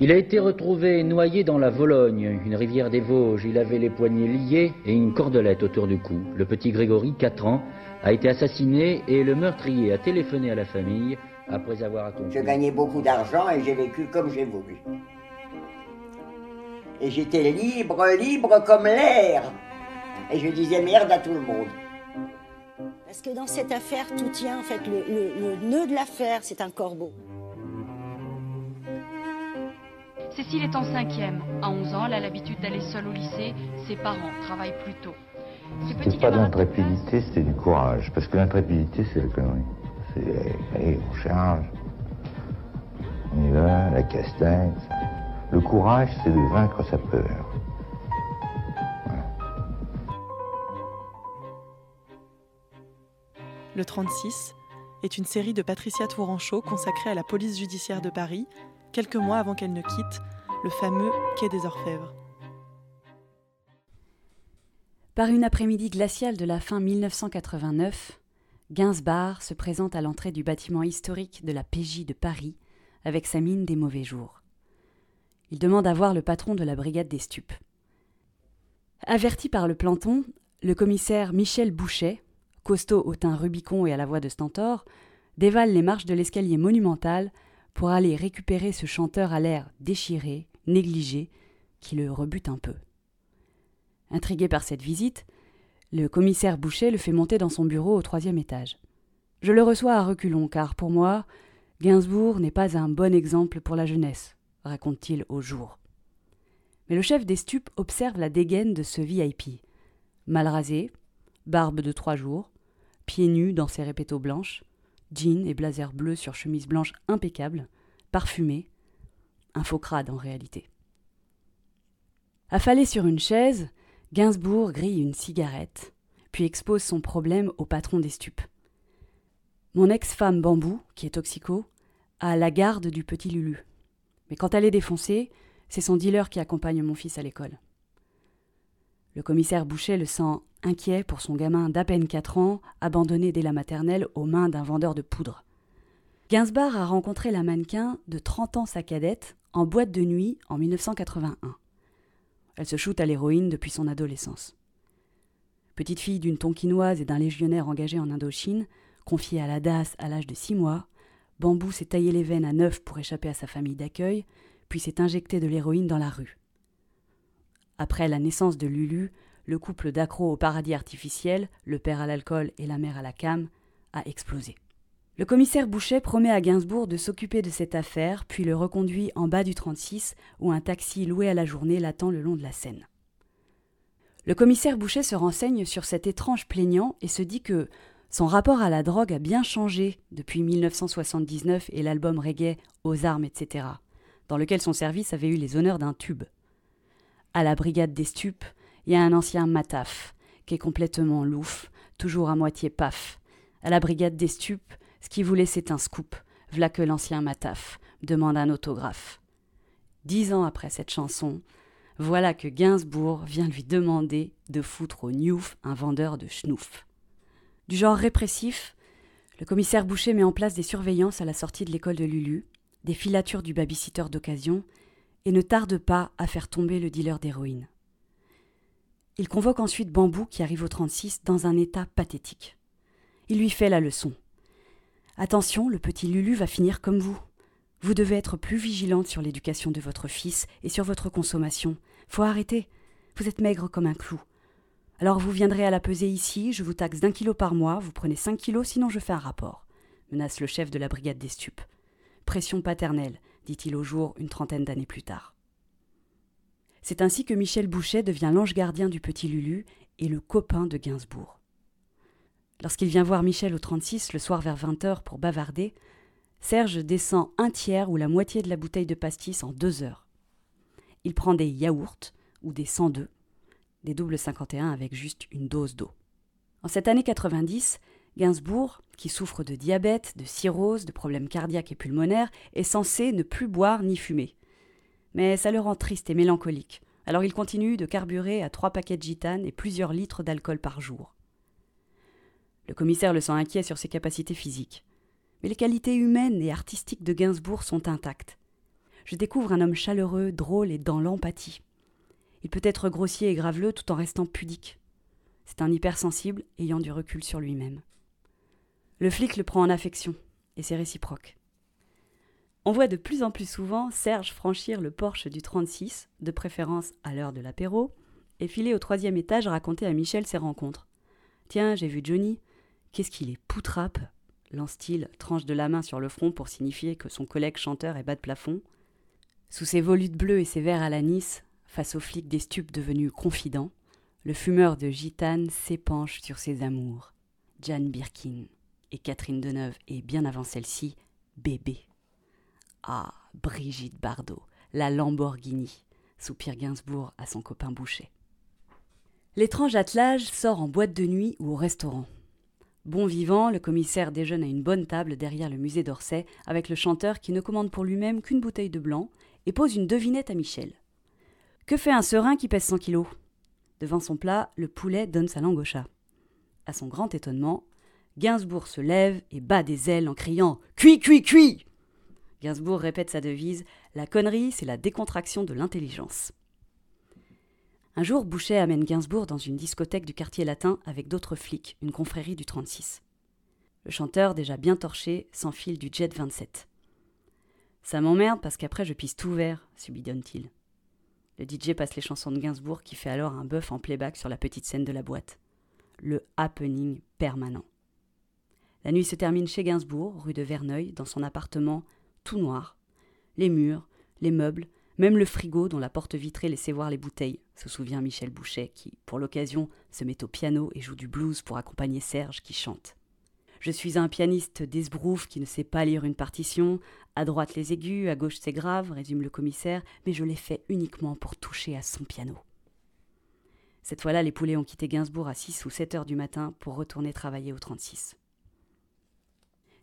Il a été retrouvé noyé dans la Vologne, une rivière des Vosges. Il avait les poignets liés et une cordelette autour du cou. Le petit Grégory, 4 ans, a été assassiné et le meurtrier a téléphoné à la famille après avoir accompli. Je gagnais beaucoup d'argent et j'ai vécu comme j'ai voulu. Et j'étais libre, libre comme l'air. Et je disais merde à tout le monde. Parce que dans cette affaire, tout tient, en fait, le, le- le nœud de l'affaire, c'est un corbeau. Cécile est en cinquième. À 11 ans, elle a l'habitude d'aller seule au lycée. Ses parents travaillent plus tôt. Ce C'est pas de l'intrépidité, c'est du courage. Parce que l'intrépidité, c'est la connerie. C'est, allez, on charge. On y va, la castagne. Le courage, c'est de vaincre sa peur. Le 36 est une série de Patricia Touranchot consacrée à la police judiciaire de Paris, quelques mois avant qu'elle ne quitte le fameux Quai des Orfèvres. Par une après-midi glaciale de la fin 1989, Gainsbar se présente à l'entrée du bâtiment historique de la PJ de Paris avec sa mine des mauvais jours. Il demande à voir le patron de la brigade des stupes. Averti par le planton, le commissaire Michel Bouchet, costaud au teint Rubicon et à la voix de Stentor, dévale les marches de l'escalier monumental pour aller récupérer ce chanteur à l'air déchiré, négligé, qui le rebute un peu. Intrigué par cette visite, le commissaire Boucher le fait monter dans son bureau au troisième étage. Je le reçois à reculons, car pour moi, Gainsbourg n'est pas un bon exemple pour la jeunesse, raconte-t-il au jour. Mais le chef des stupes observe la dégaine de ce VIP. Mal rasé, barbe de trois jours, pieds nus dans ses répétos blanches, jeans et blazer bleu sur chemise blanche impeccable, parfumé, un faux crade en réalité. Affalé sur une chaise, Gainsbourg grille une cigarette, puis expose son problème au patron des stupes. Mon ex-femme Bambou, qui est toxico, a la garde du petit Lulu. Mais quand elle est défoncée, c'est son dealer qui accompagne mon fils à l'école. Le commissaire Boucher le sent inquiet pour son gamin d'à peine 4 ans, abandonné dès la maternelle aux mains d'un vendeur de poudre. Gainsbourg a rencontré la mannequin de 30 ans sa cadette en boîte de nuit en 1981. Elle se shoot à l'héroïne depuis son adolescence. Petite fille d'une tonkinoise et d'un légionnaire engagé en Indochine, confiée à la DAS à l'âge de six mois, Bambou s'est taillé les veines à neuf pour échapper à sa famille d'accueil, puis s'est injecté de l'héroïne dans la rue. Après la naissance de Lulu, le couple d'accros au paradis artificiel, le père à l'alcool et la mère à la cam, a explosé. Le commissaire Boucher promet à Gainsbourg de s'occuper de cette affaire, puis le reconduit en bas du 36, où un taxi loué à la journée l'attend le long de la Seine. Le commissaire Boucher se renseigne sur cet étrange plaignant et se dit que son rapport à la drogue a bien changé depuis 1979 et l'album reggae Aux armes, etc., dans lequel son service avait eu les honneurs d'un tube. À la brigade des stupes, il y a un ancien mataf, qui est complètement louf, toujours à moitié paf. À la brigade des stupes, ce qui voulait c'est un scoop, v'là que l'ancien mataf demande un autographe. Dix ans après cette chanson, voilà que Gainsbourg vient lui demander de foutre au Newf un vendeur de schnouf. Du genre répressif, le commissaire Boucher met en place des surveillances à la sortie de l'école de Lulu, des filatures du babysitter d'occasion, et ne tarde pas à faire tomber le dealer d'héroïne. Il convoque ensuite Bambou qui arrive au 36 dans un état pathétique. Il lui fait la leçon. Attention, le petit Lulu va finir comme vous. Vous devez être plus vigilante sur l'éducation de votre fils et sur votre consommation. Faut arrêter. Vous êtes maigre comme un clou. Alors vous viendrez à la peser ici, je vous taxe d'un kilo par mois, vous prenez cinq kilos, sinon je fais un rapport, menace le chef de la brigade des stupes. Pression paternelle, dit-il au jour une trentaine d'années plus tard. C'est ainsi que Michel Boucher devient l'ange gardien du petit Lulu et le copain de Gainsbourg. Lorsqu'il vient voir Michel au 36 le soir vers 20h pour bavarder, Serge descend un tiers ou la moitié de la bouteille de pastis en deux heures. Il prend des yaourts ou des 102, des doubles 51 avec juste une dose d'eau. En cette année 90, Gainsbourg, qui souffre de diabète, de cirrhose, de problèmes cardiaques et pulmonaires, est censé ne plus boire ni fumer. Mais ça le rend triste et mélancolique, alors il continue de carburer à trois paquets de gitane et plusieurs litres d'alcool par jour. Le commissaire le sent inquiet sur ses capacités physiques. Mais les qualités humaines et artistiques de Gainsbourg sont intactes. je découvre un homme chaleureux, drôle et dans l'empathie. Il peut être grossier et graveleux tout en restant pudique. C'est un hypersensible ayant du recul sur lui-même. Le flic le prend en affection, et c'est réciproque. On voit de plus en plus souvent Serge franchir le porche du 36, de préférence à l'heure de l'apéro, et filer au troisième étage raconter à Michel ses rencontres. Tiens, j'ai vu Johnny. Qu'est-ce qu'il est poutrape lance-t-il, tranche de la main sur le front pour signifier que son collègue chanteur est bas de plafond. Sous ses volutes bleues et ses verres à l'anis, face aux flics des stupes devenus confidents, le fumeur de gitane s'épanche sur ses amours. Jeanne Birkin et Catherine Deneuve et bien avant celle-ci, bébé. Ah, Brigitte Bardot, la Lamborghini, soupire Gainsbourg à son copain Boucher. L'étrange attelage sort en boîte de nuit ou au restaurant. Bon vivant, le commissaire déjeune à une bonne table derrière le musée d'Orsay avec le chanteur qui ne commande pour lui-même qu'une bouteille de blanc et pose une devinette à Michel. Que fait un serin qui pèse 100 kilos? Devant son plat, le poulet donne sa langue au chat. À son grand étonnement, Gainsbourg se lève et bat des ailes en criant Cuit, cuit, cuit Gainsbourg répète sa devise La connerie, c'est la décontraction de l'intelligence. Un jour, Boucher amène Gainsbourg dans une discothèque du quartier latin avec d'autres flics, une confrérie du 36. Le chanteur, déjà bien torché, s'enfile du jet 27. Ça m'emmerde parce qu'après je pisse tout vert, subidonne-t-il. Le DJ passe les chansons de Gainsbourg qui fait alors un bœuf en playback sur la petite scène de la boîte. Le happening permanent. La nuit se termine chez Gainsbourg, rue de Verneuil, dans son appartement tout noir. Les murs, les meubles, même le frigo dont la porte vitrée laissait voir les bouteilles, se souvient Michel Boucher, qui, pour l'occasion, se met au piano et joue du blues pour accompagner Serge qui chante. Je suis un pianiste d'esbrouf qui ne sait pas lire une partition. À droite les aigus, à gauche c'est grave, résume le commissaire, mais je l'ai fait uniquement pour toucher à son piano. Cette fois-là, les poulets ont quitté Gainsbourg à 6 ou 7 heures du matin pour retourner travailler au 36.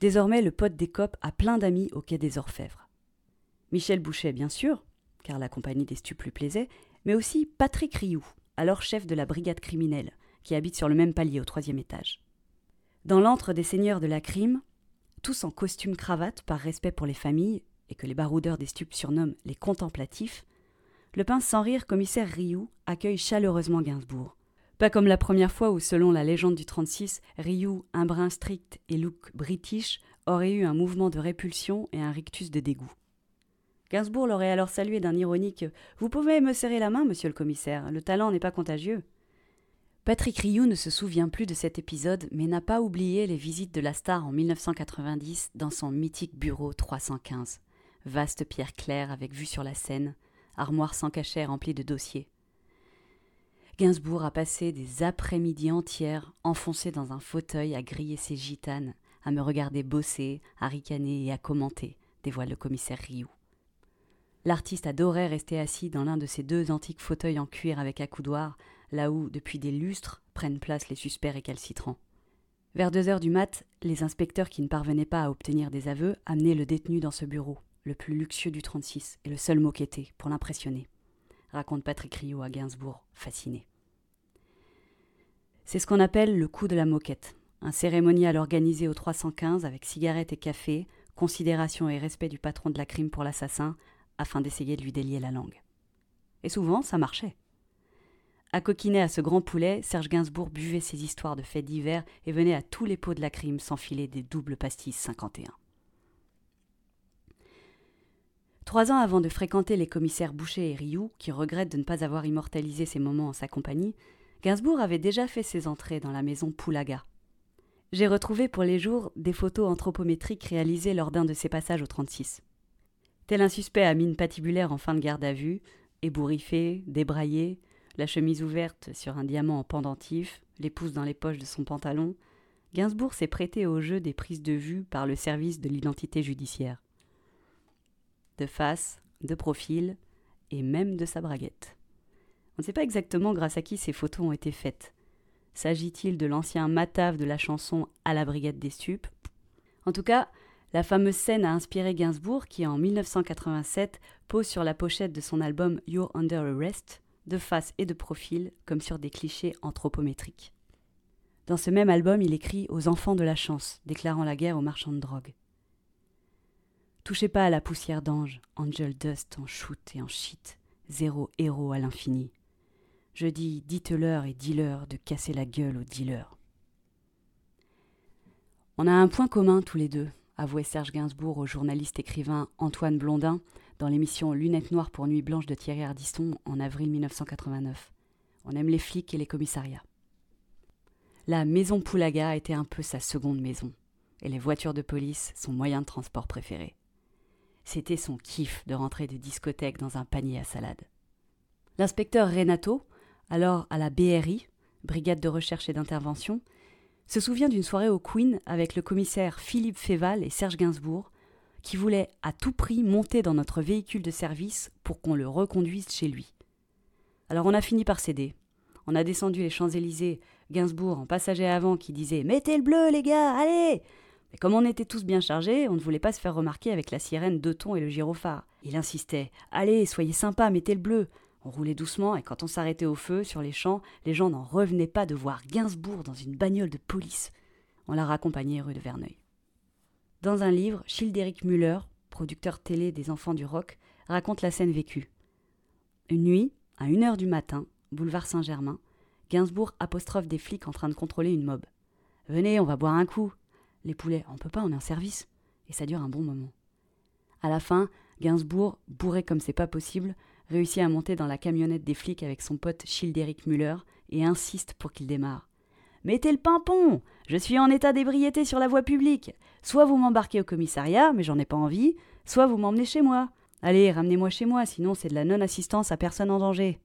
Désormais, le pote des copes a plein d'amis au quai des Orfèvres. Michel Boucher, bien sûr, car la compagnie des stupes lui plaisait, mais aussi Patrick Rioux, alors chef de la brigade criminelle, qui habite sur le même palier au troisième étage. Dans l'antre des seigneurs de la crime, tous en costume cravate par respect pour les familles, et que les baroudeurs des stupes surnomment les contemplatifs, le pince sans rire commissaire Rioux accueille chaleureusement Gainsbourg. Pas comme la première fois où, selon la légende du 36, Ryu, un brin strict et look british, aurait eu un mouvement de répulsion et un rictus de dégoût. Gainsbourg l'aurait alors salué d'un ironique Vous pouvez me serrer la main, monsieur le commissaire, le talent n'est pas contagieux. Patrick Rioux ne se souvient plus de cet épisode, mais n'a pas oublié les visites de la star en 1990 dans son mythique bureau 315. Vaste pierre claire avec vue sur la Seine, armoire sans cachet remplie de dossiers. Gainsbourg a passé des après-midi entières enfoncé dans un fauteuil à griller ses gitanes, à me regarder bosser, à ricaner et à commenter, dévoile le commissaire Rioux. L'artiste adorait rester assis dans l'un de ces deux antiques fauteuils en cuir avec accoudoir, là où, depuis des lustres, prennent place les suspects récalcitrants. Vers deux heures du mat, les inspecteurs qui ne parvenaient pas à obtenir des aveux amenaient le détenu dans ce bureau, le plus luxueux du 36 et le seul moquetté, pour l'impressionner raconte Patrick Rio à Gainsbourg, fasciné. C'est ce qu'on appelle le coup de la moquette, un cérémonial organisé au 315 avec cigarettes et café, considération et respect du patron de la crime pour l'assassin, afin d'essayer de lui délier la langue. Et souvent, ça marchait. À à ce grand poulet, Serge Gainsbourg buvait ses histoires de faits divers et venait à tous les pots de la crime s'enfiler des doubles pastilles 51. Trois ans avant de fréquenter les commissaires Boucher et Rioux, qui regrettent de ne pas avoir immortalisé ces moments en sa compagnie, Gainsbourg avait déjà fait ses entrées dans la maison Poulaga. J'ai retrouvé pour les jours des photos anthropométriques réalisées lors d'un de ses passages au 36. Tel un suspect à mine patibulaire en fin de garde à vue, ébouriffé, débraillé, la chemise ouverte sur un diamant en pendentif, les pouces dans les poches de son pantalon, Gainsbourg s'est prêté au jeu des prises de vue par le service de l'identité judiciaire de face, de profil et même de sa braguette. On ne sait pas exactement grâce à qui ces photos ont été faites. S'agit-il de l'ancien matave de la chanson À la brigade des stupes? En tout cas, la fameuse scène a inspiré Gainsbourg qui, en 1987, pose sur la pochette de son album You're Under Arrest, de face et de profil, comme sur des clichés anthropométriques. Dans ce même album, il écrit Aux enfants de la chance, déclarant la guerre aux marchands de drogue. Touchez pas à la poussière d'ange, Angel Dust en shoot et en shit, zéro héros à l'infini. Je dis, dites-leur et dis-leur de casser la gueule aux dealers. On a un point commun tous les deux, avouait Serge Gainsbourg au journaliste écrivain Antoine Blondin dans l'émission Lunettes noires pour Nuit blanche de Thierry Ardiston en avril 1989. On aime les flics et les commissariats. La maison Poulaga était un peu sa seconde maison, et les voitures de police son moyen de transport préféré. C'était son kiff de rentrer de discothèque dans un panier à salade. L'inspecteur Renato, alors à la BRI, Brigade de recherche et d'intervention, se souvient d'une soirée au Queen avec le commissaire Philippe Féval et Serge Gainsbourg, qui voulaient à tout prix monter dans notre véhicule de service pour qu'on le reconduise chez lui. Alors on a fini par céder. On a descendu les Champs-Élysées, Gainsbourg en passager avant qui disait Mettez le bleu, les gars, allez Mais comme on était tous bien chargés, on ne voulait pas se faire remarquer avec la sirène deux tons et le gyrophare. Il insistait Allez, soyez sympa, mettez le bleu on roulait doucement et quand on s'arrêtait au feu sur les champs, les gens n'en revenaient pas de voir Gainsbourg dans une bagnole de police. On l'a raccompagné rue de Verneuil. Dans un livre, Childéric Müller, producteur télé des enfants du rock, raconte la scène vécue. Une nuit, à une heure du matin, boulevard Saint-Germain, Gainsbourg apostrophe des flics en train de contrôler une mob. Venez, on va boire un coup. Les poulets, on peut pas, on est en service. Et ça dure un bon moment. À la fin, Gainsbourg, bourré comme c'est pas possible, réussit à monter dans la camionnette des flics avec son pote Childéric Müller et insiste pour qu'il démarre. Mettez le pimpon Je suis en état d'ébriété sur la voie publique. Soit vous m'embarquez au commissariat, mais j'en ai pas envie, soit vous m'emmenez chez moi. Allez, ramenez-moi chez moi, sinon c'est de la non-assistance à personne en danger.